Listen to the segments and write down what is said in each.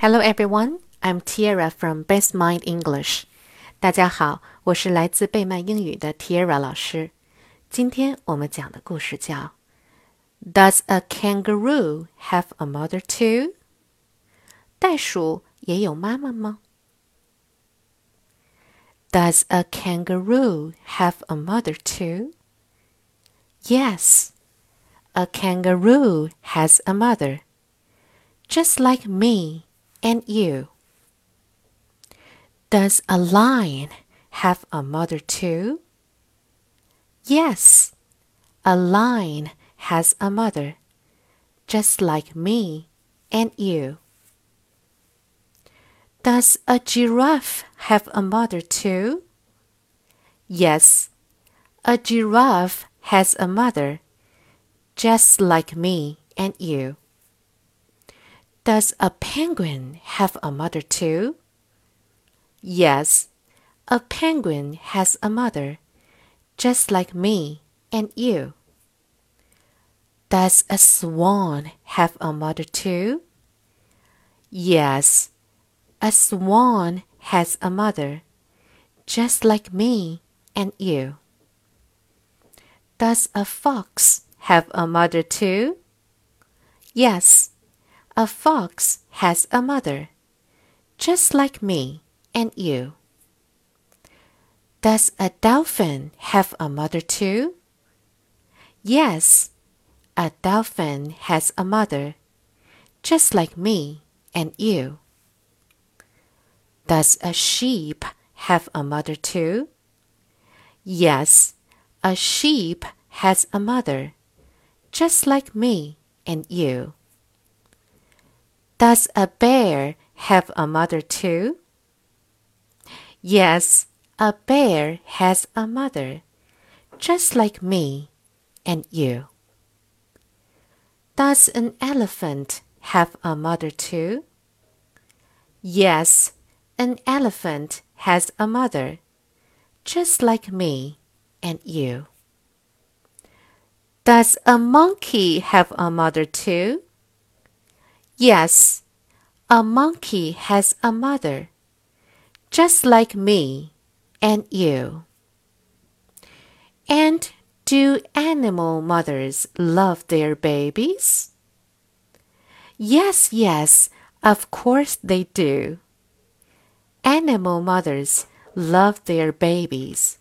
Hello everyone, I'm Tiara from Best Mind English. 大家好，我是来自贝曼英语的 Tiara 老师。今天我们讲的故事叫 Does a kangaroo have a mother too？袋鼠也有妈妈吗？Does a kangaroo have a mother too? Yes, a kangaroo has a mother, just like me and you. Does a lion have a mother too? Yes, a lion has a mother, just like me and you. Does a giraffe have a mother too? Yes, a giraffe has a mother, just like me and you. Does a penguin have a mother too? Yes, a penguin has a mother, just like me and you. Does a swan have a mother too? Yes, a swan has a mother, just like me and you. Does a fox have a mother too? Yes, a fox has a mother, just like me and you. Does a dolphin have a mother too? Yes, a dolphin has a mother, just like me and you. Does a sheep have a mother too? Yes, a sheep has a mother, just like me and you. Does a bear have a mother too? Yes, a bear has a mother, just like me and you. Does an elephant have a mother too? Yes, an elephant has a mother, just like me and you. Does a monkey have a mother too? Yes, a monkey has a mother, just like me and you. And do animal mothers love their babies? Yes, yes, of course they do. Animal mothers love their babies,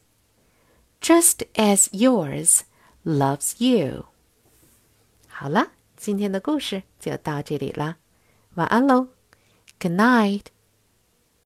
just as yours loves you. 好了，今天的故事就到这里了，晚安喽，Good night。